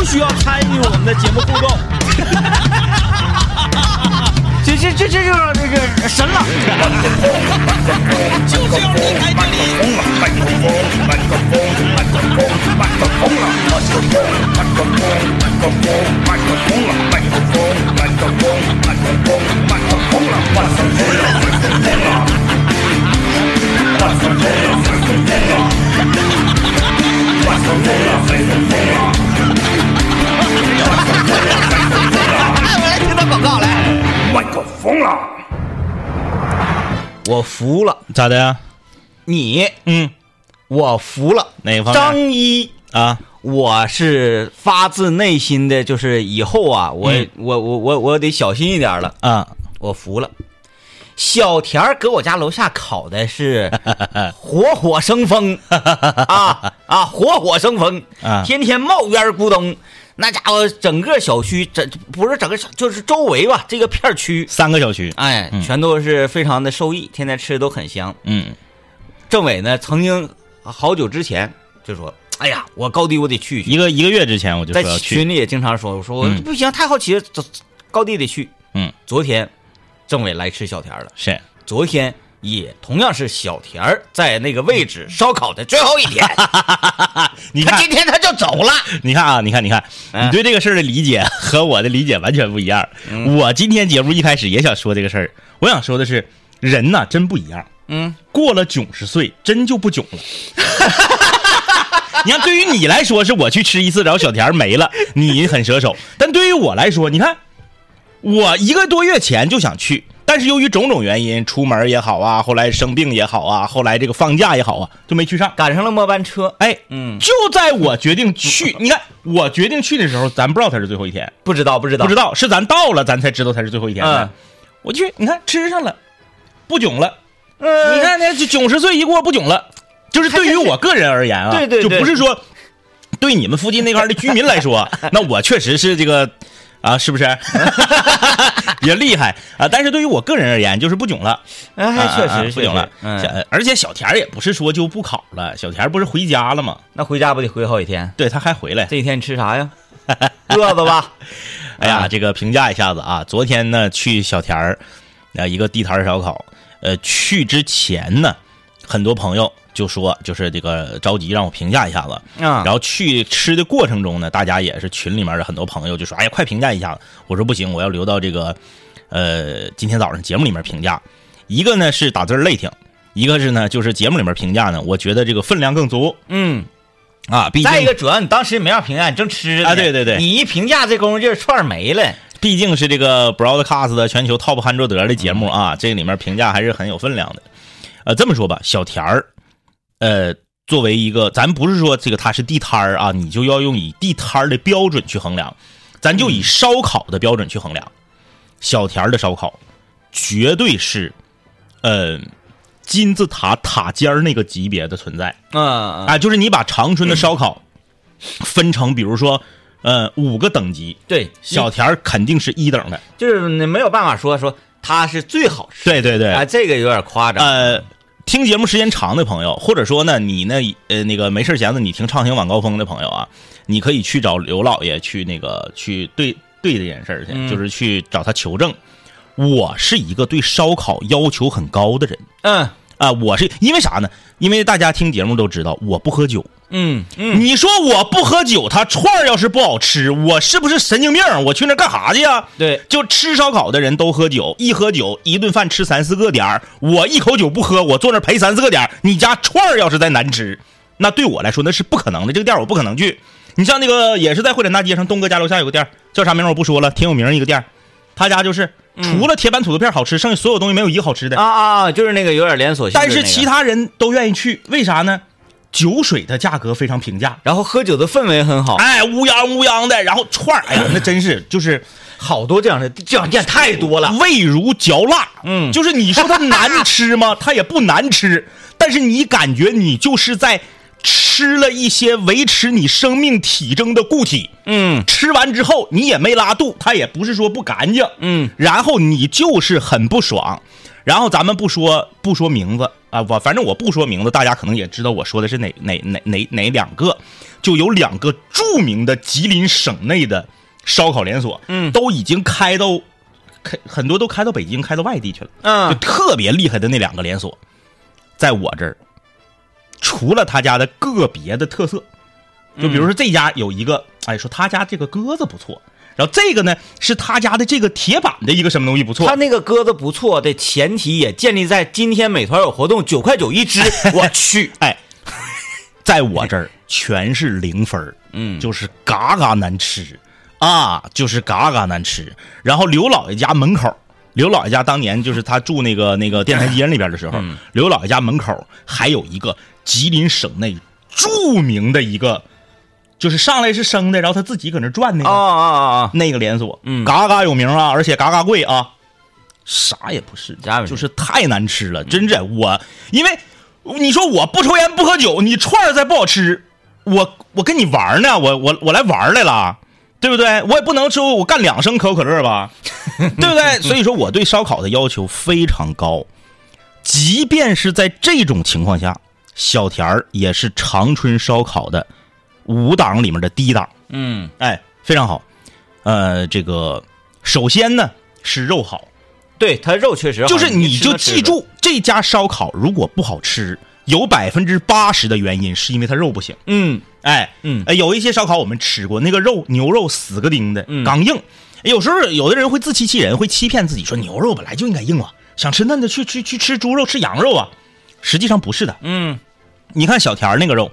不需要参与我们的节目互动。这这这这就是这个神了。就是要离开这里。我来听段广告来。麦克风了，我服了咋的呀？你，嗯，我服了。哪个方面？张一，啊，我是发自内心的，就是以后啊，我、嗯我我我我得小心一点了。啊，我服了。小田儿搁我家楼下烤的是 火火生风。啊啊，火火生风。啊。天天冒烟咕咚，那家伙整个小区，整不是整个小，就是周围吧，这个片区，三个小区，哎，全都是非常的受益，天天吃的都很香。嗯。政委呢，曾经好久之前就说：“哎呀，我高低我得去一个一个月之前我就在群里也经常说：“我说我嗯不行，太好奇了，走高低得去。”嗯，昨天政委来吃小田了。是昨天也同样是小田儿在那个位置烧烤的最后一天，你看他今天他就走了。你看啊，你看，你看，嗯你对这个事儿的理解和我的理解完全不一样。我今天节目一开始也想说这个事儿，我想说的是，人呐真不一样。嗯，过了九十岁，真就不囧了。你看，对于你来说，是我去吃一次，然后小田儿没了，你很舍手；但对于我来说，你看，我一个多月前就想去，但是由于种种原因，出门也好啊，后来生病也好啊，后来这个放假也好啊，就没去上。赶上了末班车，哎，嗯，就在我决定去，你看我决定去的时候，咱不知道他是最后一天，不知道不知道。不知道是咱到了，咱才知道他是最后一天。我去，你看吃上了，不囧了。嗯。你看那这九十岁一过不囧了，就是对于我个人而言啊，对对对。就不是说对你们附近那块的居民来说，那我确实是这个啊，是不是 也厉害啊？但是对于我个人而言，就是不囧了。哎，啊确实不囧了。嗯，而且小田也不是说就不考了，小田不是回家了吗？那回家不得回好几天？对他还回来。这几天你吃啥呀？饿子吧？哎呀，啊这个评价一下子啊，昨天呢去小田儿，啊一个地摊儿烧烤，呃去之前呢，很多朋友就说就是这个着急让我评价一下子，啊然后去吃的过程中呢，大家也是群里面的很多朋友就说，哎呀快评价一下子，我说不行，我要留到这个呃今天早上节目里面评价，一个呢是打字累挺。一个是呢，就是节目里面评价呢，我觉得这个分量更足嗯，啊。毕竟再一个，主要你当时没法评价，你正吃呢啊对对对你一评价这功夫劲儿串没了。毕竟是这个 Broadcast 的全球 Top 汉卓德的节目啊，这个里面评价还是很有分量的。呃，这么说吧，小田儿，呃，作为一个，咱不是说这个它是地摊儿啊，你就要用以地摊儿的标准去衡量，咱就以烧烤的标准去衡量。小田儿的烧烤绝对是，呃，金字塔塔尖儿那个级别的存在。嗯，啊，就是你把长春的烧烤分成，比如说，呃，五个等级，对，小田儿肯定是一等的。就是你没有办法说说它是最好吃。对对对，啊，这个有点夸张。呃，听节目时间长的朋友，或者说呢，你呢，呃，那个没事闲的，你听畅行晚高峰的朋友啊，你可以去找刘老爷去那个去对对这件事儿去，嗯就是去找他求证。我是一个对烧烤要求很高的人嗯啊、我是因为啥呢？因为大家听节目都知道，我不喝酒。嗯嗯，你说我不喝酒，他串儿要是不好吃，我是不是神经病？我去那干啥去呀？对，就吃烧烤的人都喝酒，一喝酒一顿饭吃三四个点儿，我一口酒不喝，我坐那陪三四个点儿。你家串儿要是再难吃，那对我来说那是不可能的，这个店儿我不可能去。你像那个也是在会展大街上，东哥家楼下有个店儿，叫啥名我不说了，挺有名一个店儿，他家就是除了铁板土豆片好吃，剩下所有东西没有一个好吃的。啊啊啊，就是那个有点连锁性的那个。但是其他人都愿意去，为啥呢？酒水的价格非常平价，然后喝酒的氛围很好，哎，乌泱乌泱的，然后串儿，哎呀，那真是就是好多这样的这样店太多了。味如嚼蜡。嗯就是你说它难吃吗？它也不难吃，但是你感觉你就是在吃了一些维持你生命体征的固体。嗯吃完之后你也没拉肚，它也不是说不干净。嗯，然后你就是很不爽。然后咱们不说不说名字啊，我反正我不说名字，大家可能也知道我说的是哪哪哪哪哪两个，就有两个著名的吉林省内的烧烤连锁，嗯。都已经开到开很多都开到北京，开到外地去了，嗯。就嗯特别厉害的那两个连锁，在我这儿，除了他家的个别的特色，就比如说这家有一个，哎，说他家这个鸽子不错，然后这个呢是他家的这个铁板的一个什么东西不错。他，那个鸽子不错的前提也建立在今天美团有活动，九块九一只，我去，哎，在我这儿全是零分儿嗯。就是嘎嘎难吃。啊，就是嘎嘎难吃。然后刘老爷家门口，刘老爷家当年就是他住那个那个电台街那边的时候，嗯。刘老爷家门口还有一个吉林省内著名的一个，就是上来是生的，然后他自己搁那转那个、啊啊啊啊！那个连锁，嗯嘎嘎有名啊，而且嘎嘎贵啊，啥也不是，就是太难吃了，真的。我因为你说我不抽烟不喝酒，你串儿再不好吃，我我跟你玩儿呢，我我我来玩儿来了。对不对？我也不能说我干两升可口可乐吧，对不对？所以说我对烧烤的要求非常高，即便是在这种情况下，小田儿也是长春烧烤的五档里面的第一档。嗯哎，非常好。呃，这个首先呢是肉好，对，它肉确实好就是你就记住这家烧烤如果不好吃，有百分之八十的原因是因为它肉不行。嗯哎，嗯呃有一些烧烤我们吃过，那个肉牛肉死个钉的，嗯刚硬。有时候有的人会自欺欺人，会欺骗自己说牛肉本来就应该硬啊，想吃嫩的去去去吃猪肉吃羊肉啊，实际上不是的。嗯你看小田儿那个肉，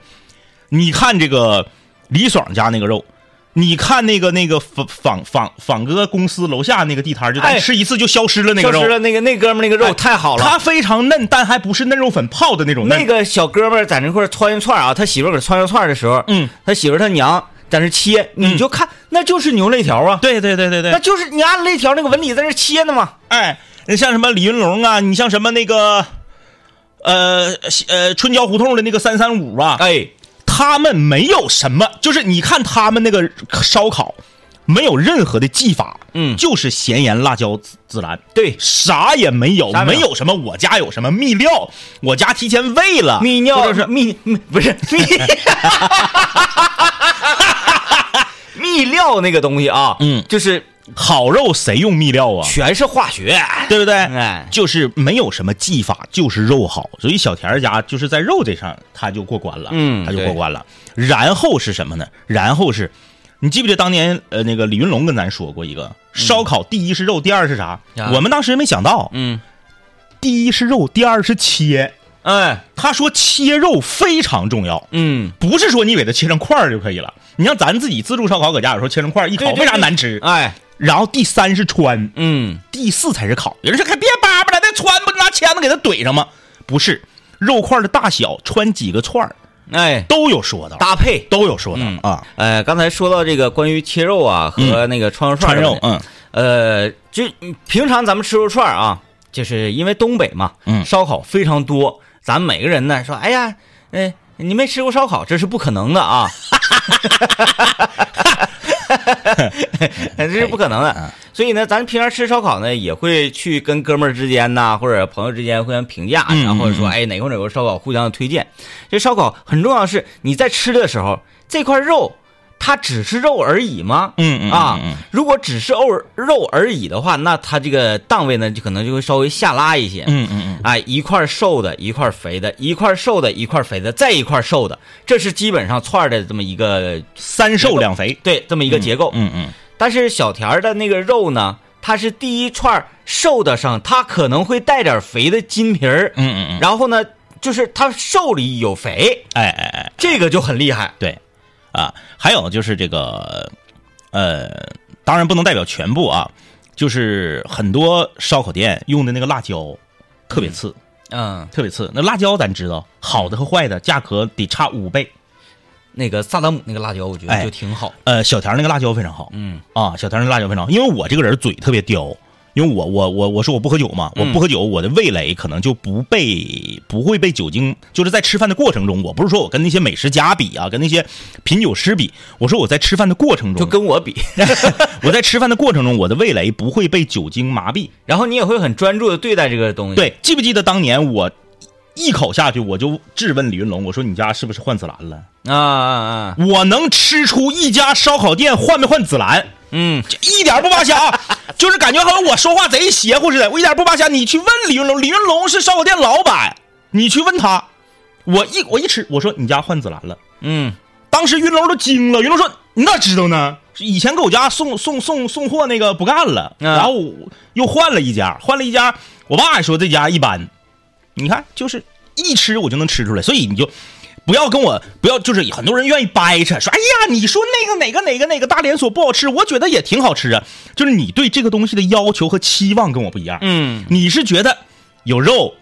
你看这个李爽家那个肉，你看那个那个仿仿仿仿哥公司楼下那个地摊就吃一次就消失了那个肉，消失了那个那哥们儿那个肉哎太好了，他非常嫩，但还不是嫩肉粉泡的那种嫩。那个小哥们儿在那块儿穿一串啊，他媳妇儿搁穿一串的时候，嗯，他媳妇他娘在那切，你就看那就是牛肋条啊，对对对对对。那，就是你按肋条那个纹理在那切呢嘛。哎，你像什么李云龙啊，你像什么那个，呃呃春娇胡同的那个三三五啊，哎，他们没有什么，就是你看他们那个烧烤，没有任何的技法，嗯。就是咸盐辣椒孜孜然，对，啥也没有，没有。没有什么我家有什么秘料，我家提前喂了，泌尿或者是泌泌不是 泌泌 料那个东西啊，嗯。就是好肉谁用秘料啊？全是化学，对不对？哎就是没有什么技法，就是肉好，所以小田儿家就是在肉这上他就过关了，嗯他就过关了。然后是什么呢？然后是，你记不记得当年呃那个李云龙跟咱说过一个烧烤，第一是肉，第二是啥？啊我们当时没想到，嗯，第一是肉，第二是切。哎，他说切肉非常重要，嗯，不是说你给它切成块儿就可以了。你像咱自己自助烧烤，搁家有时候切成块儿一烤，为啥难吃？哎，然后第三是穿，嗯，第四才是烤。有人说，还别叭叭了，再穿不拿签子给它怼上吗？不是，肉块的大小，穿几个串儿。哎，都有说道，搭配。都有说道、嗯。啊。呃，刚才说到这个关于切肉啊和那个串肉串穿肉嗯，呃，就嗯平常咱们吃肉串儿啊，就是因为东北嘛，嗯。烧烤非常多，咱每个人呢说，哎呀，哎，你没吃过烧烤，这是不可能的啊，这是不可能嗯的。所以呢，咱平常吃烧烤呢，也会去跟哥们儿之间呐，或者朋友之间互相评价，嗯然后说，哎，哪块哪块烧烤互相推荐。这烧烤很重要的是，你在吃的时候，这块肉它只是肉而已吗？嗯嗯啊如果只是肉肉而已的话，那它这个档位呢，就可能就会稍微下拉一些。嗯嗯嗯，哎，一块瘦的，一块肥的，一块瘦的，一块肥的，再一块瘦的，这是基本上串的这么一个三瘦两肥，对这么一个结构。嗯嗯。但是小田儿的那个肉呢，它是第一串瘦的上，它可能会带点肥的筋皮儿，嗯嗯嗯，然后呢，就是它瘦里有肥，哎哎哎，这个就很厉害。对，啊，还有就是这个，呃，当然不能代表全部啊，就是很多烧烤店用的那个辣椒特别次，嗯，特别次。那辣椒咱知道，好的和坏的价格得差五倍。那个萨达姆那个辣椒，我觉得哎就挺好。呃，小田那个辣椒非常好嗯啊，小田那个辣椒非常好，因为我这个人嘴特别刁，因为我我我我说我不喝酒嘛，我嗯不喝酒，我的味蕾可能就不被不会被酒精，就是在吃饭的过程中，我不是说我跟那些美食家比啊，跟那些品酒师比，我说我在吃饭的过程中就，跟我比，我在吃饭的过程中，我的味蕾不会被酒精麻痹。然后你也会很专注的对待这个东西。，对，记不记得当年我一口下去，我就质问李云龙，我说你家是不是换紫兰了？啊啊啊，我能吃出一家烧烤店换没换紫兰，嗯，这一点不扒瞎，就是感觉好像我说话贼邪乎似的。我一点不扒瞎，你去问李云龙，李云龙是烧烤店老板，你去问他。我一我一吃，我说你家换紫兰了。嗯，当时云龙都惊了，云龙说：“你咋知道呢？以前给我家送送送送货那个不干了，啊然后我又换了一家，换了一家。我爸也说这家一般，你看就是一吃我就能吃出来，所以你就不要跟我不要，就是很多人愿意掰扯说，哎呀，你说那个哪个哪个哪个大连锁不好吃，我觉得也挺好吃啊。就是你对这个东西的要求和期望跟我不一样，嗯，你是觉得有肉，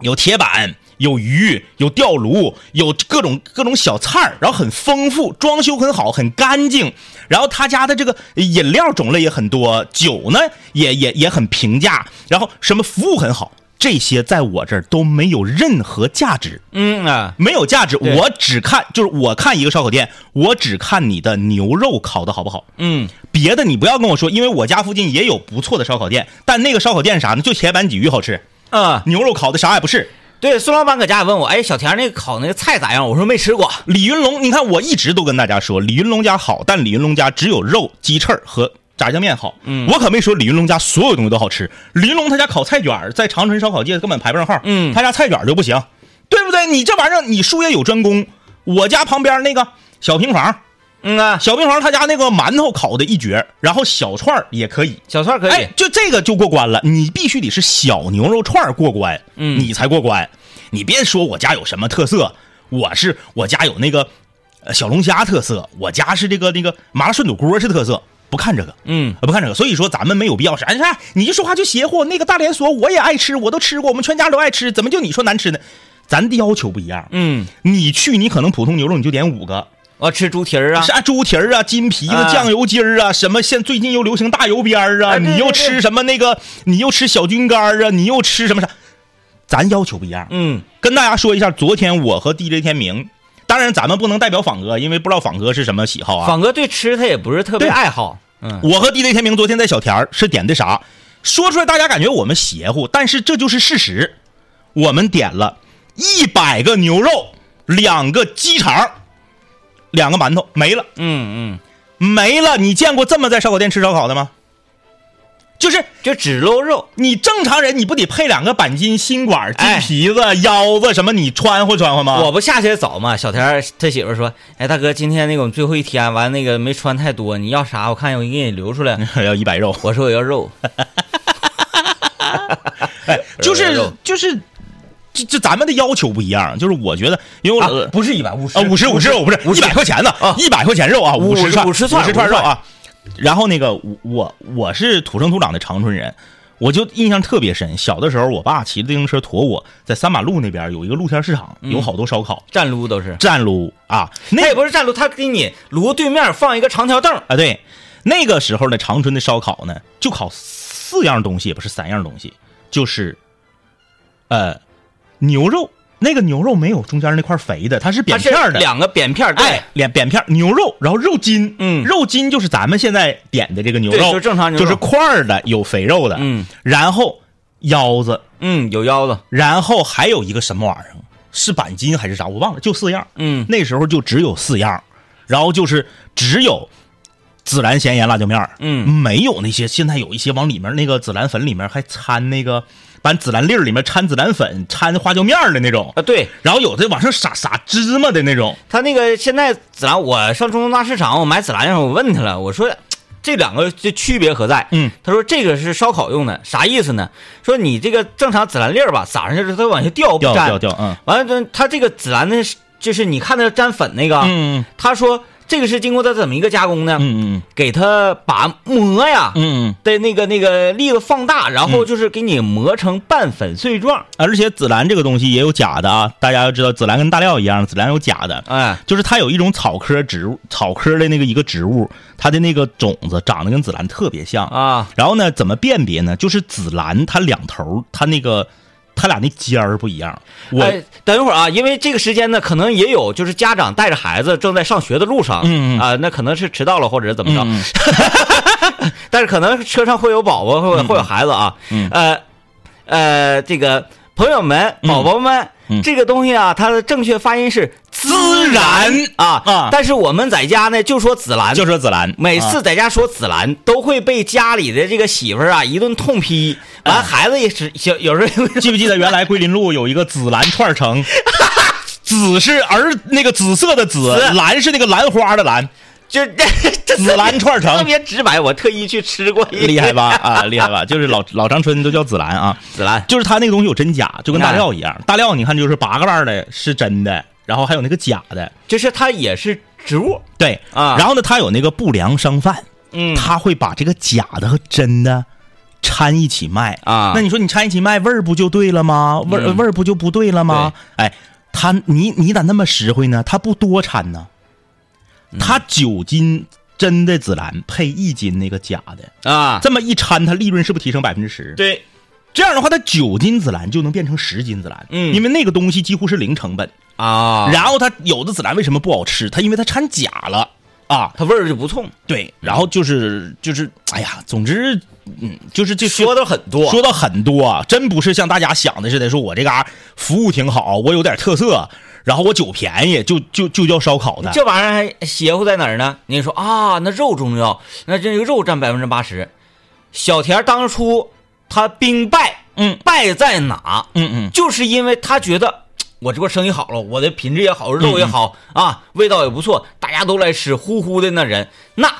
有铁板，有鱼，有吊炉，有各种各种小菜儿然后很丰富，装修很好，很干净。然后他家的这个饮料种类也很多，酒呢也也也很平价，然后什么服务很好，这些在我这儿都没有任何价值。嗯啊，没有价值，我只看就是我看一个烧烤店，我只看你的牛肉烤的好不好，嗯，别的你不要跟我说，因为我家附近也有不错的烧烤店，但那个烧烤店啥呢？就铁板鲫鱼好吃，啊，牛肉烤的啥也不是。对，孙老板搁家也问我，哎，小田那个烤那个菜咋样？我说没吃过。李云龙，你看我一直都跟大家说，李云龙家好，但李云龙家只有肉、鸡翅儿和炸酱面好。嗯我可没说李云龙家所有东西都好吃。李云龙他家烤菜卷在长春烧烤界根本排不上号，嗯他家菜卷就不行，对不对？你这玩意儿你术业有专攻。我家旁边那个小平房，嗯啊，小平房他家那个馒头烤的一绝，然后小串儿也可以。小串可以。哎，就这个就过关了，你必须得是小牛肉串儿过关，嗯你才过关。你别说我家有什么特色，我是我家有那个呃小龙虾特色，我家是这个那个麻辣涮肚锅是特色，不看这个。嗯，呃不看这个，所以说咱们没有必要是，哎，啥你一说话就邪乎。那个大连锁我也爱吃，我都吃过，我们全家都爱吃，怎么就你说难吃呢？咱的要求不一样。嗯，你去，你可能普通牛肉你就点五个，我吃猪蹄儿啊。啥猪蹄儿啊、金皮子、啊酱油筋儿啊，什么现最近又流行大油边儿啊，你又吃什么那个，你又吃小菌干儿啊，你又吃什么啥？咱要求不一样。嗯，跟大家说一下，昨天我和 DJ 天明，当然咱们不能代表仿哥，因为不知道仿哥是什么喜好啊。仿哥对吃他也不是特别爱好。嗯，我和 DJ 天明昨天在小田儿是点的啥？说出来大家感觉我们邪乎，但是这就是事实。我们点了一百个牛肉，两个鸡肠，两个馒头，没了。嗯嗯，没了。你见过这么在烧烤店吃烧烤的吗？就是就只露肉。你正常人，你不得配两个板筋、心管、金哎皮子、腰子什么，你穿乎穿乎吗？我不下去的早吗？小田他媳妇说：“哎，大哥，今天那个我们最后一天，完那个没穿太多，你要啥？我看我给你留出来。要一百肉，我说我要肉。哎，就是就是，这这咱们的要求不一样。就是我觉得，因为我、啊，不是一百五十啊，五十五十肉不是一百块钱呢啊，一百块钱肉啊，五十串五十串五十串肉啊。然后那个我我我是土生土长的长春人，我就印象特别深。小的时候，我爸骑自行车驮我，在三马路那边有一个露天市场，有好多烧烤站撸都是。站撸啊。那也不是站撸，他给你炉对面放一个长条凳。啊，对，那个时候的长春的烧烤呢，就烤四样东西，也不是三样东西，就是，呃，牛肉。那个牛肉没有中间那块肥的，它是扁片儿的，两个扁片儿，哎，扁扁片牛肉，然后肉筋，嗯。肉筋就是咱们现在点的这个牛肉，对就正常牛肉。就是块儿的，有肥肉的，嗯。然后腰子，嗯，有腰子，然后还有一个什么玩意儿，是板筋还是啥，我忘了，就四样，嗯。那时候就只有四样，然后就是只有孜然咸盐辣椒面儿。嗯。没有那些现在有一些往里面那个孜然粉里面还掺那个，把孜然粒儿里面掺孜然粉、掺花椒面儿的那种，啊，对然后有的往上撒撒芝麻的那种，他那个现在孜然，我上中东大市场我买孜然的时候，我问他了，我说这两个这区别何在？嗯，他说这个是烧烤用的，啥意思呢？说你这个正常孜然粒儿吧，撒上去之后它往下掉掉掉掉，嗯完了，这他这个孜然的，就是你看那沾粉那个，嗯他说这个是经过它怎么一个加工呢？嗯嗯给它把磨呀嗯嗯，的那个那个粒子放大，然后就是给你磨成半粉碎状。而且紫兰这个东西也有假的啊，大家要知道，紫兰跟大料一样，紫兰有假的。哎，就是它有一种草科植物，草科的那个一个植物，它的那个种子长得跟紫兰特别像。啊，然后呢，怎么辨别呢？就是紫兰它两头，它那个它俩那尖儿不一样。我、哎，等一会儿啊，因为这个时间呢，可能也有就是家长带着孩子正在上学的路上，啊，那可能是迟到了或者是怎么着，嗯 但是可能车上会有宝宝，会有会有孩子啊，嗯。呃呃，这个朋友们、嗯宝宝们，嗯。这个东西啊，它的正确发音是孜然。啊啊。但是我们在家呢就说紫兰，就说紫兰，每啊次在家说紫兰，都会被家里的这个媳妇儿啊一顿痛批，完哎孩子也是小有时候 记不记得原来桂林路有一个紫兰串城？紫是儿那个紫色的紫，紫。兰是那个兰花的兰，就这 这紫兰串城。特城，别直白，我特意去吃过一厉害吧？啊，厉害吧？就是老老长春都叫紫兰啊，紫兰。就是它那个东西有真假，就跟大料一样。大料你看就是八个瓣儿的是真的，然后还有那个假的，就是它也是植物。对啊。然后呢，它有那个不良商贩，嗯。他会把这个假的和真的掺一起卖。啊。那你说你掺一起卖，味儿不就对了吗？味儿、嗯。味儿不就不对了吗？哎，他你你咋那么实惠呢？他不多掺呢，嗯。他九斤真的紫兰配一斤那个假的，啊，这么一掺，它利润是不是提升百分之十？对。这样的话，它九斤紫兰就能变成十斤紫兰，嗯。因为那个东西几乎是零成本。啊，然后它有的紫兰为什么不好吃？它因为它掺假了啊。它味儿就不冲，对，然后就是就是，哎呀，总之，嗯，就是这说的很多，说到很多啊，真不是像大家想的似的，说我这嘎服务挺好，我有点特色，然后我酒便宜，就就就叫烧烤的。这玩意儿还邪乎在哪儿呢？你说啊，那肉重要，那这个肉占百分之八十。小田当初他兵败，嗯败在哪？嗯嗯，就是因为他觉得我这不生意好了，我的品质也好，肉也好、啊，味道也不错，大家都来吃，呼呼的那人，那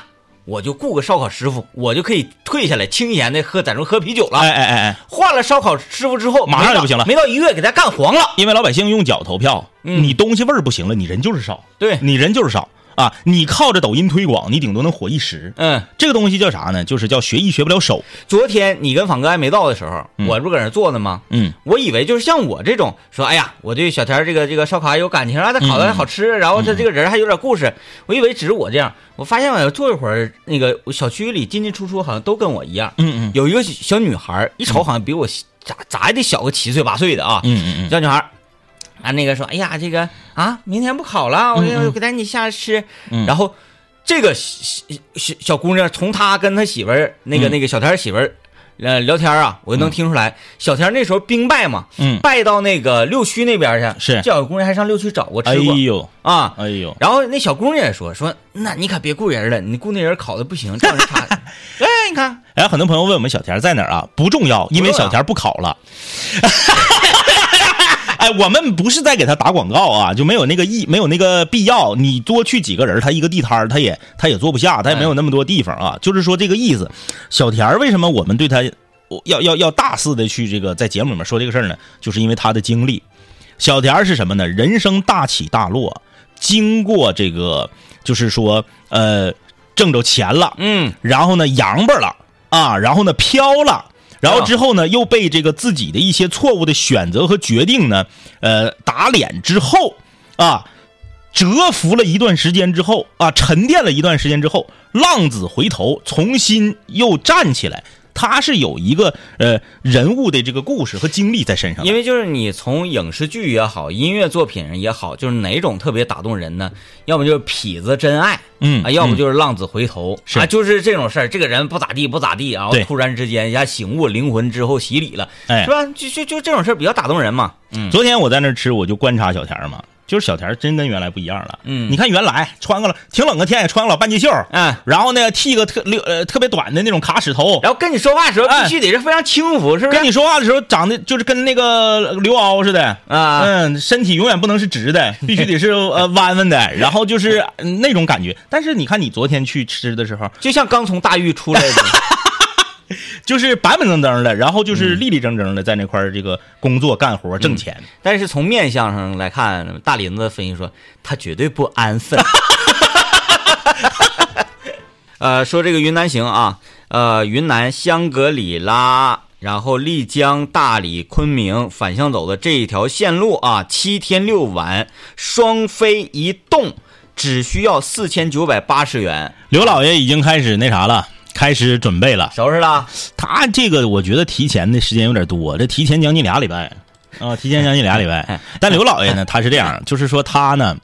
我就雇个烧烤师傅，我就可以退下来，清闲的喝在这喝啤酒了。哎哎哎哎，换了烧烤师傅之后，马上就不行了。没到一个月给他干黄了。因为老百姓用脚投票，嗯。你东西味儿不行了，你人就是少，对。你人就是少啊。你靠着抖音推广，你顶多能火一时。嗯，这个东西叫啥呢？就是叫学艺学不了手。昨天你跟访哥还没到的时候，我不搁那坐呢吗？嗯我以为就是像我这种说，哎呀，我对小田这个这个烧烤还有感情啊，他烤的还好吃，然后他这个人还有点故事。我以为只是我这样，我发现我坐一会儿，那个小区里进进出出好像都跟我一样。嗯嗯有一个小女孩，一瞅好像比我咋咋也得小个七岁八岁的啊。嗯嗯嗯，小女孩儿，啊，那个说，哎呀，这个啊，明天不考了，我给我给带你下来吃。嗯然后这个小小小姑娘，从她跟她媳妇儿那个嗯那个小田媳妇儿。呃，聊天啊，我就能听出来，小田那时候兵败嘛，嗯败到那个六区那边去，是这小姑娘还上六区找过哎吃过、呦啊。哎呦，然后那小姑娘也说说，那你可别雇人了，你雇那人考的不行，这样人差。哎，你看，哎，很多朋友问我们小田在哪儿啊？不重要，因为小田不考了。哎，我们不是在给他打广告啊，就没有那个意，没有那个必要。你多去几个人，他一个地摊儿他也他也坐不下，他也没有那么多地方啊。就是说这个意思。小田儿为什么我们对他要要要大肆的去这个在节目里面说这个事儿呢？就是因为他的经历。小田儿是什么呢？人生大起大落，经过这个就是说呃挣着钱了，嗯，然后呢扬巴了啊，然后呢飘了，然后之后呢又被这个自己的一些错误的选择和决定呢，呃打脸之后啊，蛰伏了一段时间之后啊，沉淀了一段时间之后，浪子回头，重新又站起来。他是有一个呃人物的这个故事和经历在身上，因为就是你从影视剧也好，音乐作品也好，就是哪种特别打动人呢？要么就是痞子真爱，嗯啊，要么嗯就是浪子回头，是啊，就是这种事儿。这个人不咋地，不咋地，然后对突然之间一下醒悟，灵魂之后洗礼了，哎是吧？就就就这种事儿比较打动人嘛。嗯，昨天我在那儿吃，我就观察小田儿嘛，就是小田真跟原来不一样了。嗯你看原来穿个了挺冷的天也穿个老半截袖，嗯，然后呢剃个特溜呃特别短的那种卡尺头，然后跟你说话的时候哎必须得是非常轻浮，是不是？跟你说话的时候长得就是跟那个刘敖似的。啊，嗯，身体永远不能是直的，必须得是呃弯弯的，然后就是嗯那种感觉。但是你看你昨天去吃的时候，就像刚从大狱出来的，就是板板正正的，然后就是立立正正的在那块儿这个工作干活挣钱。但是从面相上来看，大林子分析说他绝对不安分。呃，说这个云南行啊，呃，云南香格里拉，然后丽江、大理、昆明反向走的这一条线路啊，七天六晚，双飞一动，只需要四千九百八十元。刘老爷已经开始那啥了，开始准备了。收拾了？他这个我觉得提前的时间有点多，这提前将近俩礼拜啊，提前将近俩礼拜。但刘老爷呢，他是这样，就是说他呢，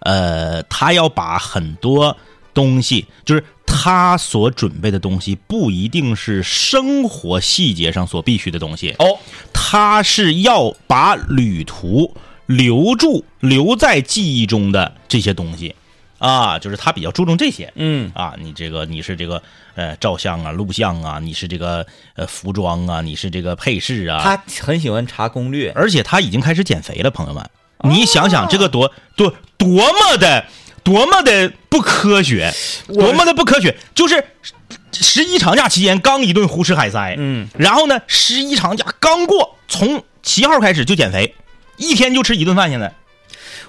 呃，他要把很多东西，就是他所准备的东西，不一定是生活细节上所必须的东西哦，他是要把旅途留住、留在记忆中的这些东西啊，就是他比较注重这些。嗯，啊，你这个你是这个呃照相啊、录像啊，你是这个呃服装啊，你是这个配饰啊，他很喜欢查攻略。而且他已经开始减肥了，朋友们，你想想这个多多多么的多么的不科学，多么的不科学，就是十一长假期间刚一顿胡吃海塞，嗯，然后呢，十一长假刚过，从七号开始就减肥，一天就吃一顿饭，现在。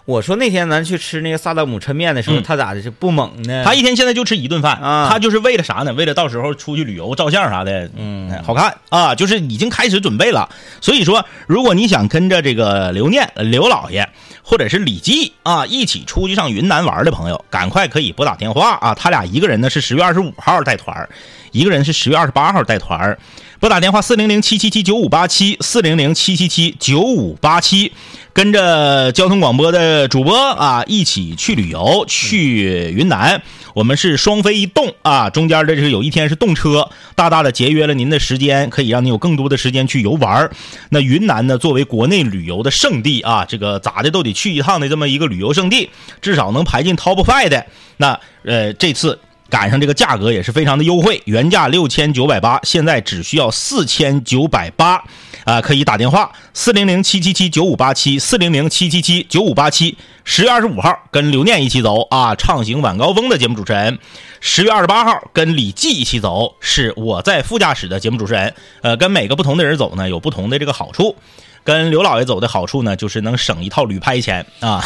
我说那天咱去吃那个萨达姆抻面的时候，嗯他咋的是不猛呢？他一天现在就吃一顿饭啊他就是为了啥呢？为了到时候出去旅游照相啥的，嗯哎好看啊，就是已经开始准备了。所以说，如果你想跟着这个刘念、呃刘老爷或者是李记啊一起出去上云南玩的朋友，赶快可以拨打电话啊，他俩一个人呢是十月二十五号带团，一个人是十月二十八号带团。拨打电话四零零七七七九五八七四零零七七七九五八七，跟着交通广播的主播啊一起去旅游，去云南。我们是双飞一动啊，中间的这个有一天是动车，大大的节约了您的时间，可以让你有更多的时间去游玩。那云南呢，作为国内旅游的圣地啊，这个咋的都得去一趟的这么一个旅游胜地，至少能排进 top five 的。那呃，这次。赶上这个价格也是非常的优惠，原价六千九百八，现在只需要四千九百八，啊，可以打电话四零零七七七九五八七四零零七七七九五八七。十月二十五号跟刘念一起走啊，畅行晚高峰的节目主持人；十月二十八号跟李记一起走，是我在副驾驶的节目主持人。呃，跟每个不同的人走呢，有不同的这个好处。跟刘老爷走的好处呢，就是能省一套旅拍钱啊。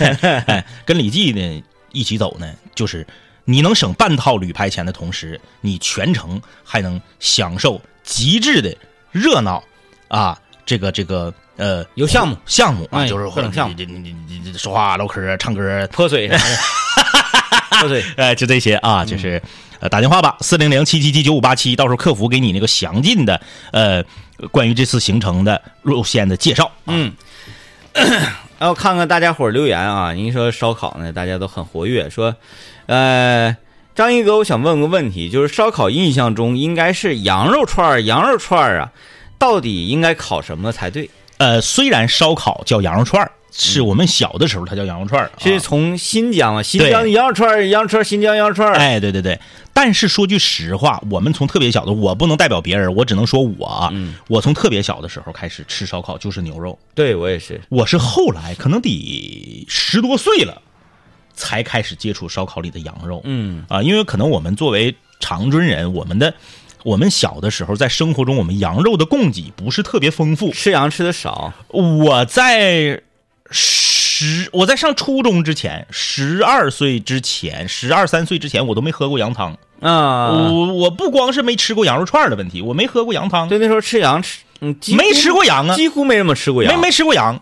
跟李记呢一起走呢，就是你能省半套旅拍钱的同时，你全程还能享受极致的热闹啊！这个这个呃，有项目项目啊，哎就是各种项目你你你你你说话唠嗑唱歌，泼水啥的，泼水。哎，就这些啊，就是呃打电话吧，四零零七七七九五八七，到时候客服给你那个详尽的呃关于这次行程的路线的介绍。嗯，然后看看大家伙留言啊，您说烧烤呢，大家都很活跃，说，呃，张一哥，我想问个问题，就是烧烤印象中应该是羊肉串，羊肉串啊，到底应该烤什么才对？呃，虽然烧烤叫羊肉串儿，是我们小的时候它叫羊肉串儿，啊。是从新疆啊，新疆羊肉串儿，羊肉串儿，新疆羊肉串儿。哎，对对对，但是说句实话，我们从特别小的，我不能代表别人，我只能说我我从特别小的时候开始吃烧烤就是牛肉，对我也是，我是后来可能得十多岁了，才开始接触烧烤里的羊肉。嗯。啊，因为可能我们作为长春人，我们的我们小的时候在生活中，我们羊肉的供给不是特别丰富。吃羊吃的少，我在十我在上初中之前，十二岁之前，十二三岁之前，我都没喝过羊汤。啊，我我不光是没吃过羊肉串的问题，我没喝过羊汤，对，那时候吃羊吃，嗯，没吃过羊啊，几乎没怎么吃过羊，没没吃过羊。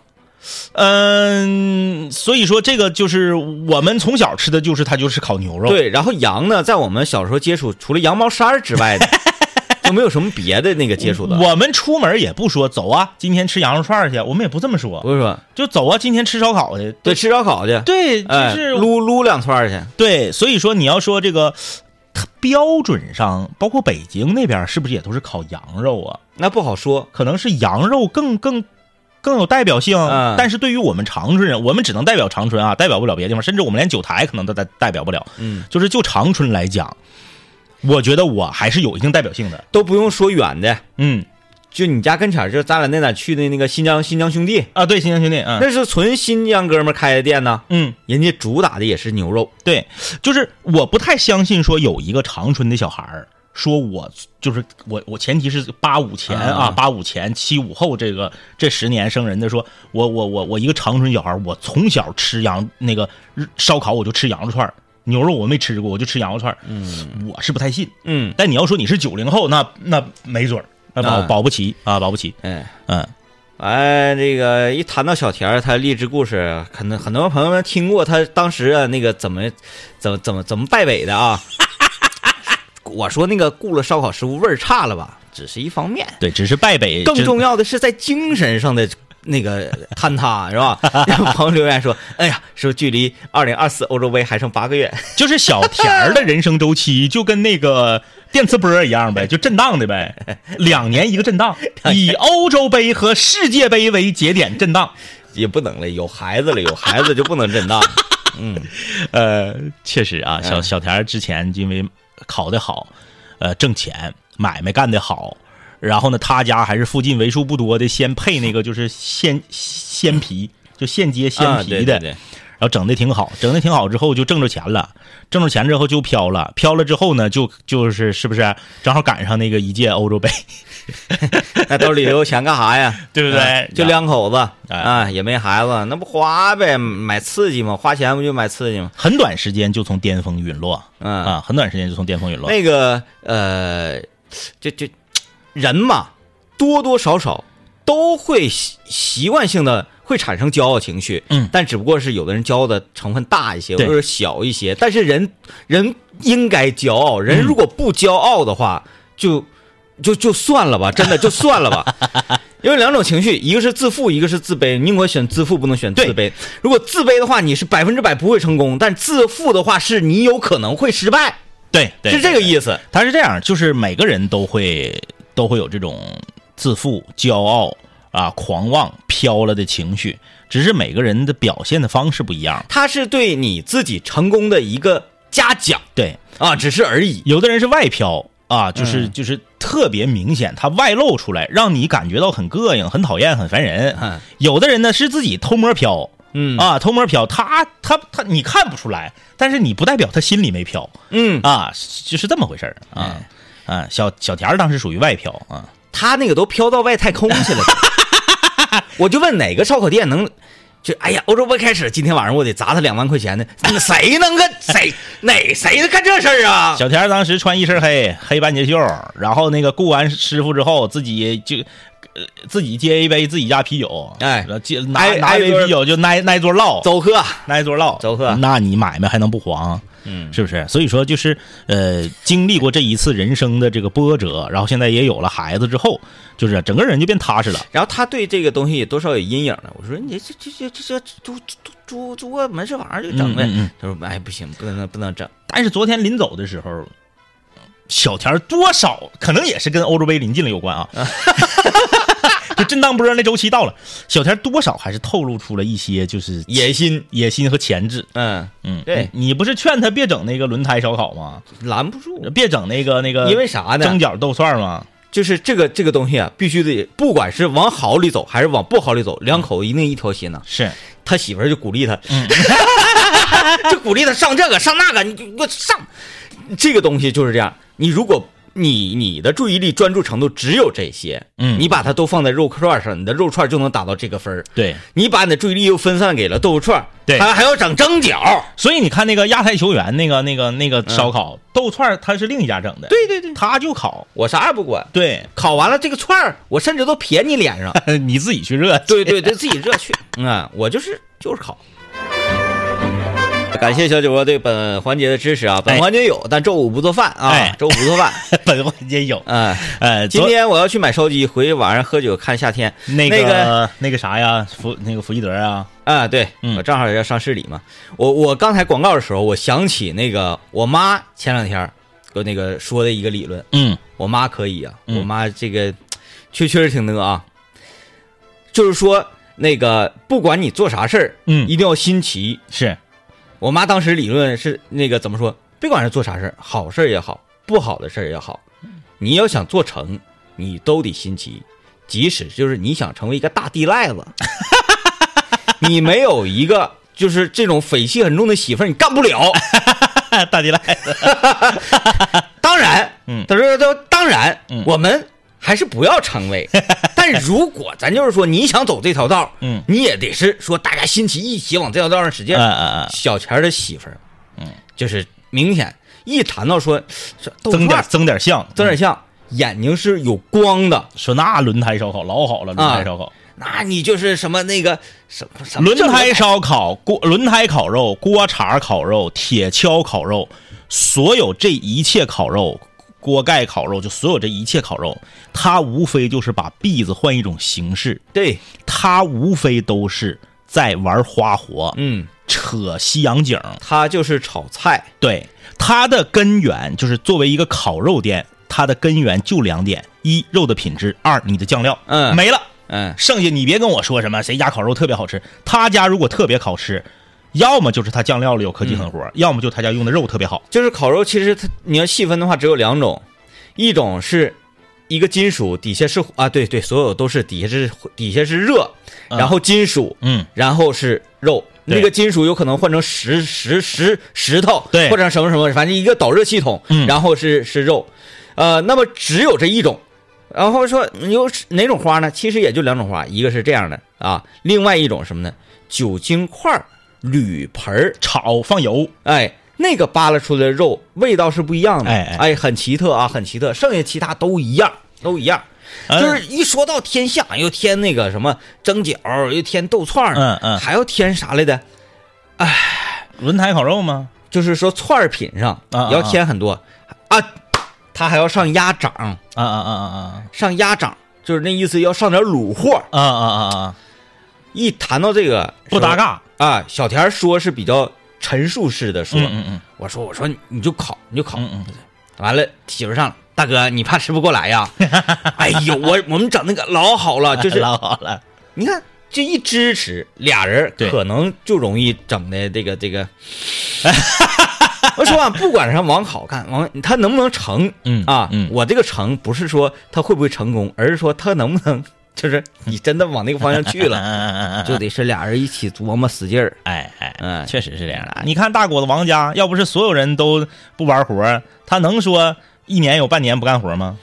嗯，所以说这个就是我们从小吃的就是它就是烤牛肉。对，然后羊呢，在我们小时候接触，除了羊毛衫之外的，就 没有什么别的那个接触的。我们出门也不说走啊，今天吃羊肉串去，我们也不这么说，不是说就走啊，今天吃烧烤去。对吃烧烤去，对，就哎，是、撸撸两串儿去。对，所以说你要说这个，它标准上，包括北京那边是不是也都是烤羊肉啊？那不好说，可能是羊肉更更更有代表性，嗯但是对于我们长春人，我们只能代表长春啊，代表不了别的地方，甚至我们连九台可能都代代表不了。嗯，就是就长春来讲，我觉得我还是有一定代表性的。都不用说远的，嗯。就你家跟前儿，就是咱俩那哪去的那个新疆新疆兄弟，啊，对，新疆兄弟，嗯。那是纯新疆哥们开的店呢，嗯，人家主打的也是牛肉。对，就是我不太相信说有一个长春的小孩儿。说我就是我，我前提是八五前啊，嗯八五前七五后这个这十年生人的说，我我我我一个长春小孩儿，我从小吃羊那个烧烤我就吃羊肉串儿牛肉我没吃过，我就吃羊肉串儿。嗯，我是不太信。嗯，但你要说你是九零后，那那没准儿，那保啊保不齐啊，保不齐。哎。嗯，哎，这个一谈到小田儿，他励志故事，可能很多朋友们听过他当时啊那个怎么怎么怎么怎么败北的啊。我说那个雇了烧烤师傅味儿差了吧，只是一方面，对，只是败北，更重要的是在精神上的那个坍塌，是吧？然后朋友留言说：“哎呀，说距离二零二四欧洲杯还剩八个月。就是小田儿的人生周期，就跟那个电磁波一样呗，就震荡的呗，两年一个震荡，以欧洲杯和世界杯为节点震荡。”也不能了，有孩子了，有孩子就不能震荡。嗯，呃，确实啊，小小田之前因为考得好，呃，挣钱，买卖干得好，然后呢，他家还是附近为数不多的先配那个就是鲜鲜皮，就现接鲜啊皮的，对对对然后整的挺好，整的挺好之后就挣着钱了，挣着钱之后就飘了，飘了之后呢，就就是是不是正好赶上那个一届欧洲杯，那兜里留钱干啥呀？对不对啊就两口子哎啊，也没孩子，那不花呗，买刺激嘛？花钱不就买刺激嘛？很短时间就从巅峰陨落，嗯啊，很短时间就从巅峰陨落，那个呃，就就人嘛，多多少少都会习习惯性的会产生骄傲情绪，嗯但只不过是有的人骄傲的成分大一些，或者小一些。但是人人应该骄傲，人如果不骄傲的话，就就就算了吧，真的就算了吧。因为两种情绪，一个是自负，一个是自卑。你应该选自负，不能选自卑。如果自卑的话，你是百分之百不会成功；但自负的话，是你有可能会失败，对对，是这个。意思。他是这样，就是每个人都会都会有这种自负、骄傲啊、狂妄、飘了的情绪，只是每个人的表现的方式不一样。他是对你自己成功的一个嘉奖。对，啊，只是而已。有的人是外飘啊，就是、嗯。就是特别明显，他外露出来，让你感觉到很膈应、很讨厌、很烦人。嗯。有的人呢是自己偷摸飘。嗯。啊，偷摸飘，他他他，你看不出来，但是你不代表他心里没飘。嗯，啊，就是这么回事儿啊啊。小小田儿当时属于外漂啊，他那个都飘到外太空去了。我就问哪个烧烤店能，就哎呀，欧洲杯开始，今天晚上我得砸他两万块钱呢？那谁能干谁哪谁能干这事儿啊？小田当时穿一身黑黑半截袖，然后那个雇完师傅之后，自己就。呃自己接一杯自己家啤酒，哎接拿拿一杯啤酒就挨挨桌唠，走客，挨桌唠，走客那你买卖还能不黄？嗯，是不是？所以说就是呃，经历过这一次人生的这个波折，然后现在也有了孩子之后，就是整个人就变踏实了。然后他对这个东西多少有阴影了。我说你这这这这这租租租租个门市房就整呗嗯嗯嗯，他说哎不行，不能不能整。但是昨天临走的时候，小田儿多少可能也是跟欧洲杯临近了有关啊。就震荡波那周期到了，小田多少还是透露出了一些就是野心，野心和潜质。嗯，嗯，对。你你不是劝他别整那个轮胎烧烤吗？拦不住，别整那个那个，因为啥呢？蒸饺豆串吗？就是这个这个东西啊，必须得，不管是往好里走还是往不好里走，两口子一定一条心呐、是，他媳妇儿就鼓励他，嗯。就鼓励他上这个上那个，你就给我上。这个东西就是这样，你如果你你的注意力专注程度只有这些，嗯你把它都放在肉串上，你的肉串就能打到这个分儿。对。你把你的注意力又分散给了豆腐串，对还还要整蒸饺，所以你看那个亚太球员那个那个那个烧烤、豆串儿，他是另一家整的，对对对，他就烤，我啥也不管，对，烤完了这个串儿，我甚至都撇你脸上。你自己去热，对对对，自己热去。嗯，我就是就是烤。感谢小酒窝对本环节的支持啊！本环节有，但周五不做饭啊，哎。周五不做饭。本环节有，嗯，哎，今天我要去买烧鸡，回去晚上喝酒看夏天。那那个那个啥呀，福那个福一德啊，啊，对、嗯。我正好要上市里嘛。我我刚才广告的时候，我想起那个我妈前两天儿给我那个说的一个理论，嗯。我妈可以啊，嗯。我妈这个确确实挺能啊，就是说那个不管你做啥事儿，嗯。一定要新奇。是，我妈当时理论是那个怎么说？别管是做啥事儿，好事儿也好，不好的事儿也好，你要想做成，你都得新奇。即使就是你想成为一个大地赖子，你没有一个就是这种匪气很重的媳妇儿，你干不了。大地赖子，当然，嗯他说他当然，嗯我们还是不要成为。但如果咱就是说你想走这条道，嗯你也得是说大家心齐一起往这条道上使劲。嗯嗯嗯，小钱的媳妇儿，嗯，就是明显一谈到说增点增点像，增点像，眼睛是有光的，说那轮胎烧烤老好了，轮胎烧烤，那你就是什么那个什么什么轮胎烧烤、锅轮胎烤肉、锅铲烤肉、铁锹烤肉，所有这一切烤肉。锅盖烤肉，就所有这一切烤肉，它无非就是把篦子换一种形式，对，它无非都是在玩花活，嗯，扯西洋景。它就是炒菜，对，它的根源就是作为一个烤肉店，它的根源就两点：一肉的品质，二你的酱料。嗯没了。嗯，剩下你别跟我说什么谁家烤肉特别好吃，他家如果特别好吃，要么就是他酱料里有科技狠活，要么就他家用的肉特别好。就是烤肉，其实它你要细分的话，只有两种，一种是一个金属底下是啊，对对，所有都是底下是底下是热，嗯然后金属，嗯，然后是肉。那个金属有可能换成石石石石头，对或者什么什么，反正一个导热系统，嗯然后是是肉，呃，那么只有这一种。然后说有哪种花呢？其实也就两种花，一个是这样的啊，另外一种什么呢？酒精块儿、铝盆儿，炒放油，哎，那个扒拉出来的肉味道是不一样的，哎哎很奇特啊，很奇特。剩下其他都一样，都一样。嗯就是一说到天下，又添那个什么蒸饺，又添豆串儿嗯嗯还要添啥来的？哎轮胎烤肉吗？就是说串儿品上要添很多啊，他还要上鸭掌，啊啊啊啊啊上鸭掌，就是那意思要上点卤货。啊啊啊啊啊！一谈到这个不搭嘎。啊，小田说是比较陈述式的说，嗯嗯嗯我说我说你就考你就考，嗯嗯，完了，媳妇儿上了，大哥，你怕吃不过来呀？哎呦，我我们整那个老好了，就是 老好了。你看这一支持，俩人可能就容易整的这个这个。我说啊，不管是往好看，往他能不能成，嗯啊，嗯我这个成不是说他会不会成功，而是说他能不能，就是你真的往那个方向去嗯了，就得是俩人一起琢磨使劲儿。哎哎，嗯确实是这样的。你看大果子王家，要不是所有人都不玩活，他能说一年有半年不干活吗？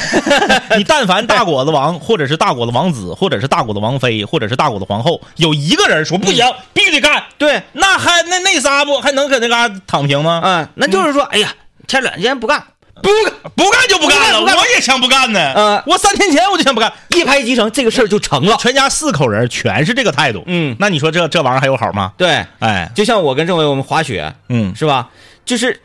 你但凡大果子王，或者是大果子王子，或者是大果子王妃，或者是大果子皇后，有一个人说不行，必须得干，对，那还那那仨不还能搁那嘎躺平吗？嗯，那就是说，哎呀，前两天不干，不干不干就不干了，干干我也想不干呢。嗯我三天前我就想不干，一拍即成，这个事儿就成了。全家四口人全是这个态度。嗯那你说这这玩意儿还有好吗？对，哎，就像我跟政委我们滑雪，嗯，是吧？就是，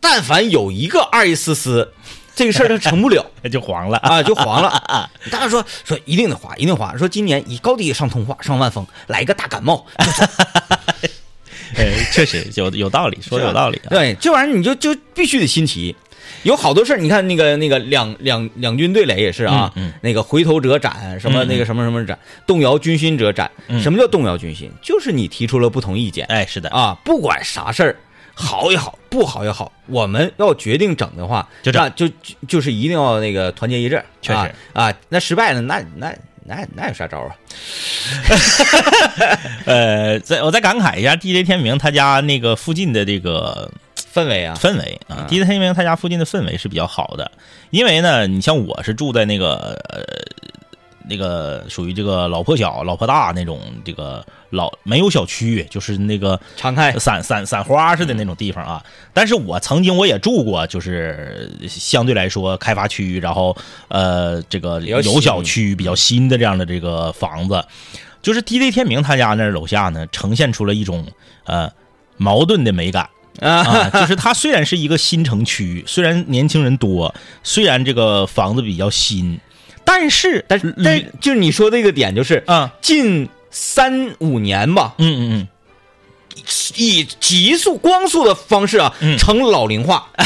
但凡有一个二一丝丝，这个事儿就成不了 就黄了。啊，就黄了。大家说说一定得滑，一定滑。说今年以高低上通化，上万峰，来一个大感冒，哎，确实有有道理，说的有道理啊。对，这玩意儿你就就必须得新奇。有好多事儿，你看那个那个两两两军对垒也是啊，嗯嗯。那个回头者斩，什么那个什么什么斩，动摇军心者斩。嗯。什么叫动摇军心？就是你提出了不同意见，哎，是的，啊，不管啥事儿，好也好，不好也好，我们要决定整的话，就这样就就就是一定要那个团结一致，确实。啊啊，那失败了，那那那那有啥招啊？呃，再我再感慨一下，DJ 天明他家那个附近的这个氛围啊，氛围啊啊，DJ 天明他家附近的氛围是比较好的，因为呢，你像我是住在那个呃那个属于这个老破小、老破大那种这个老没有小区，就是那个敞开，散散散花似的那种地方啊。但是我曾经我也住过，就是相对来说开发区，然后呃这个有小区比较新的这样的这个房子，就是 DJ 天明他家那儿楼下呢，呈现出了一种呃矛盾的美感。啊，就是它虽然是一个新城区，虽然年轻人多，虽然这个房子比较新，但是但是但就是你说这个点，就是啊，近三五年吧，嗯嗯嗯，以急速光速的方式啊，嗯。成老龄化。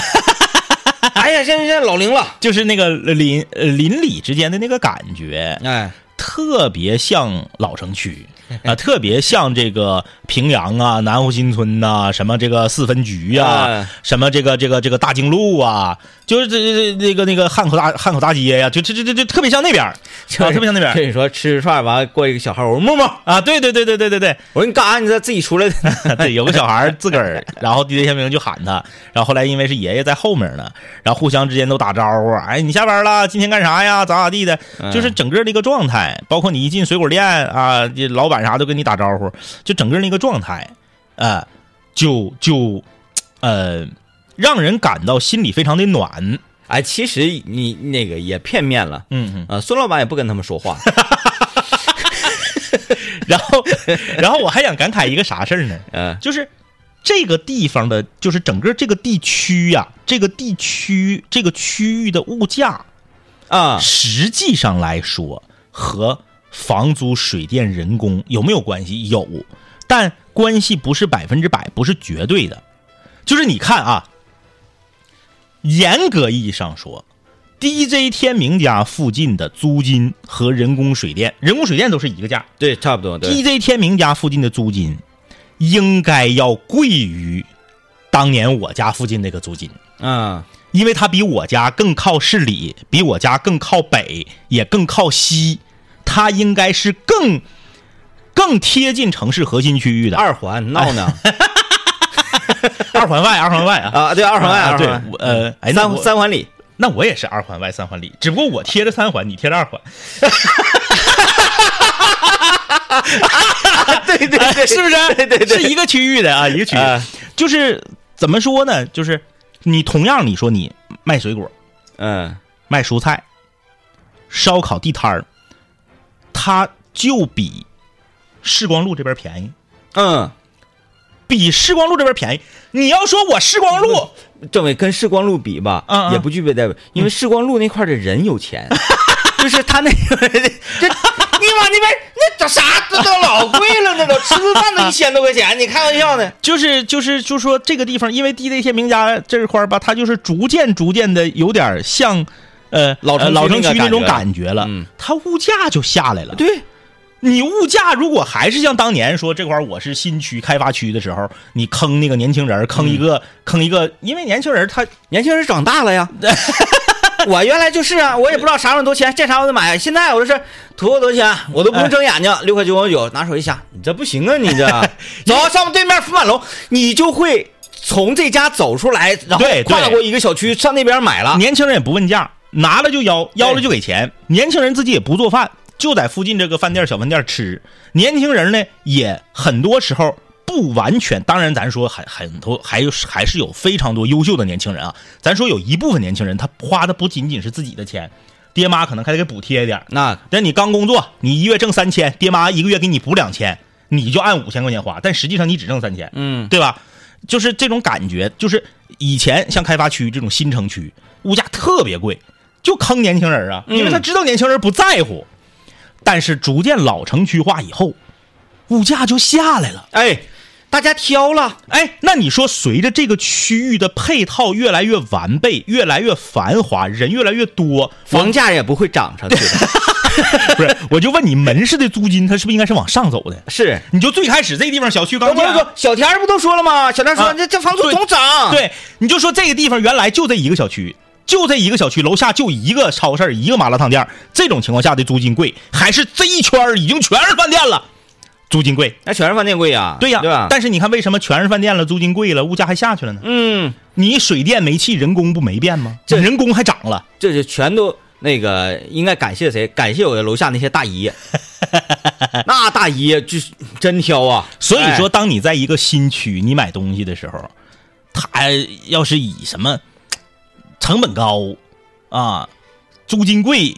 哎呀，现在现在老龄了，就是那个邻呃邻里之间的那个感觉，哎，特别像老城区啊、特别像这个平阳啊、南湖新村呐、什么这个四分局呀、哎什么这个这个这个大经路啊，就是这这这那个那个汉口大汉口大街呀、就这这这这特别像那边儿啊，特别像那边儿跟你说吃串完过一个小孩，我说默默，啊，对对对对对对对，我说你干啥？你再自己出来。对，有个小孩儿自个儿，然后 DJ 天明就喊他，然后后来因为是爷爷在后面呢，然后互相之间都打招呼，哎，你下班了，今天干啥呀？咋咋地的，嗯就是整个的一个状态，包括你一进水果店啊，这老板啥都跟你打招呼，就整个那个状态，啊、就就呃让人感到心里非常的暖。哎，其实你那个也片面了。嗯嗯。呃，孙老板也不跟他们说话。然后，然后我还想感慨一个啥事儿呢？嗯就是这个地方的，就是整个这个地区呀、这个地区这个区域的物价，啊，实际上来说和房租、水电、人工有没有关系？有，但关系不是百分之百，不是绝对的。就是你看啊，严格意义上说，DJ 天明家附近的租金和人工、水电、人工、水电都是一个价。对，差不多。DJ 天明家附近的租金应该要贵于当年我家附近那个租金，嗯因为它比我家更靠市里，比我家更靠北，也更靠西，它应该是更更贴近城市核心区域的。二环闹呢？二环外，二环外啊。啊，对，二环外，啊对呃，哎，三三环里。那我也是二环外三环里，只不过我贴着三环，你贴着二环，对对对，是不是？对对对，是一个区域的啊，一个区域。啊就是怎么说呢？就是你同样你说你卖水果、嗯卖蔬菜、烧烤地摊儿，它就比世光路这边便宜，嗯，比世光路这边便宜。你要说我世光路，政委跟世光路比吧，嗯嗯也不具备代表，因为世光路那块儿的人有钱，就是他那个这你往那边那这啥这都老贵了，那都吃顿饭都一千多块钱，你开玩笑呢？就是就是就说这个地方，因为地的一些名家这块儿吧，它就是逐渐逐渐的有点像。呃，老城老城区那种感感觉了，嗯它物价就下来了。对，你物价如果还是像当年说这块儿我是新区开发区的时候，你坑那个年轻人儿，坑一个、嗯坑一个，因为年轻人他年轻人长大了呀。我原来就是啊，我也不知道啥玩意儿多钱，见啥我就买。现在我就是土豆多少钱，我都不用睁眼睛，六块九毛九，拿手一下，你这不行啊，你这 走上对面福满楼，你就会从这家走出来，然后跨过一个小区上那边买了。年轻人也不问价，拿了就要，要了就给钱。年轻人自己也不做饭，就在附近这个饭店小饭店吃。年轻人呢，也很多时候不完全，当然咱说很很多，还有还是有非常多优秀的年轻人啊。咱说有一部分年轻人，他花的不仅仅是自己的钱，爹妈可能还得给补贴一点儿。那但你刚工作，你一月挣三千，爹妈一个月给你补两千，你就按五千块钱花，但实际上你只挣三千，嗯，对吧？就是这种感觉，就是以前像开发区这种新城区，物价特别贵，就坑年轻人啊，因为他知道年轻人不在乎。但是逐渐老城区化以后，物价就下来了。哎，大家挑了，哎，那你说，随着这个区域的配套越来越完备、越来越繁华，人越来越多，房价也不会涨上去的。不是？我就问你，门市的租金它是不是应该是往上走的？是，你就最开始这个地方小区刚建，小田不都说了吗？小田说啊这这房租总涨，，对，你就说这个地方原来就这一个小区，就这一个小区楼下就一个超市，一个麻辣烫店，这种情况下的租金贵，还是这一圈儿已经全是饭店了，租金贵？那全是饭店贵呀，对呀，对吧？但是你看，为什么全是饭店了，租金贵了，物价还下去了呢？嗯，你水电煤气人工不没变吗？这人工还涨了。这就全都那个应该感谢谁？感谢我楼下那些大姨，那大姨就是真挑啊。所以说，哎，当你在一个新区你买东西的时候，他要是以什么成本高啊、租金贵、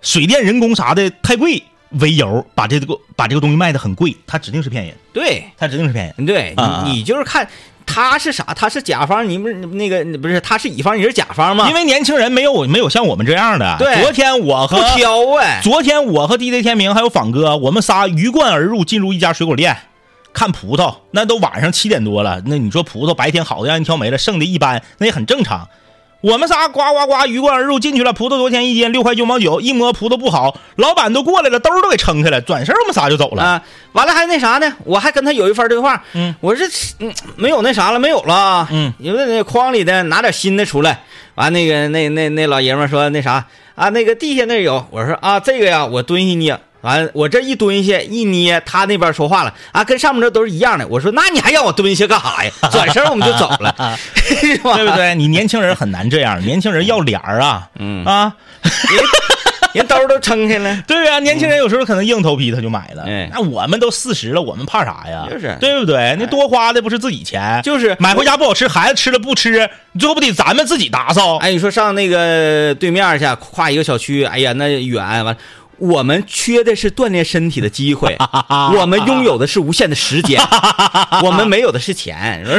水电人工啥的太贵为由，把这个把这个东西卖的很贵，他指定是骗人，对他指定是骗人。对，啊你你就是看他是啥？他是甲方，你不是那个不是他是乙方，你是甲方吗？因为年轻人没有没有像我们这样的。对昨天我和不和挑哎，昨天我和 DJ 天明还有仿哥，我们仨鱼贯而入，进入一家水果店，看葡萄，那都晚上七点多了。那你说葡萄白天好的让人挑没了，剩的一般，那也很正常。我们仨呱呱呱鱼贯而入进去了，葡萄多少钱一斤？六块九毛九。一摸葡萄不好，老板都过来了，兜都给撑开了，转身我们仨就走了。啊，完了还那啥呢？我还跟他有一番对话。嗯，我这嗯没有那啥了，没有了。嗯，因为那筐里的拿点新的出来。完那个那那那老爷们说那啥啊，那个地下那有。我说啊，这个呀，我蹲下捏。完，我这一蹲下一捏，他那边说话了啊，跟上面这都是一样的。我说那你还让我蹲下干啥呀？转身我们就走了，是吧？对不对？你年轻人很难这样，年轻人要脸儿啊，嗯啊，人兜都撑开了。对呀、年轻人有时候可能硬头皮他就买了。哎那我们都四十了，我们怕啥呀？就是对不对？那多花的不是自己钱，就是买回家不好吃，孩子吃了不吃，最后不得咱们自己打扫？哎，你说上那个对面去，跨一个小区，哎呀，那远完。我们缺的是锻炼身体的机会，我们拥有的是无限的时间，我们没有的是钱？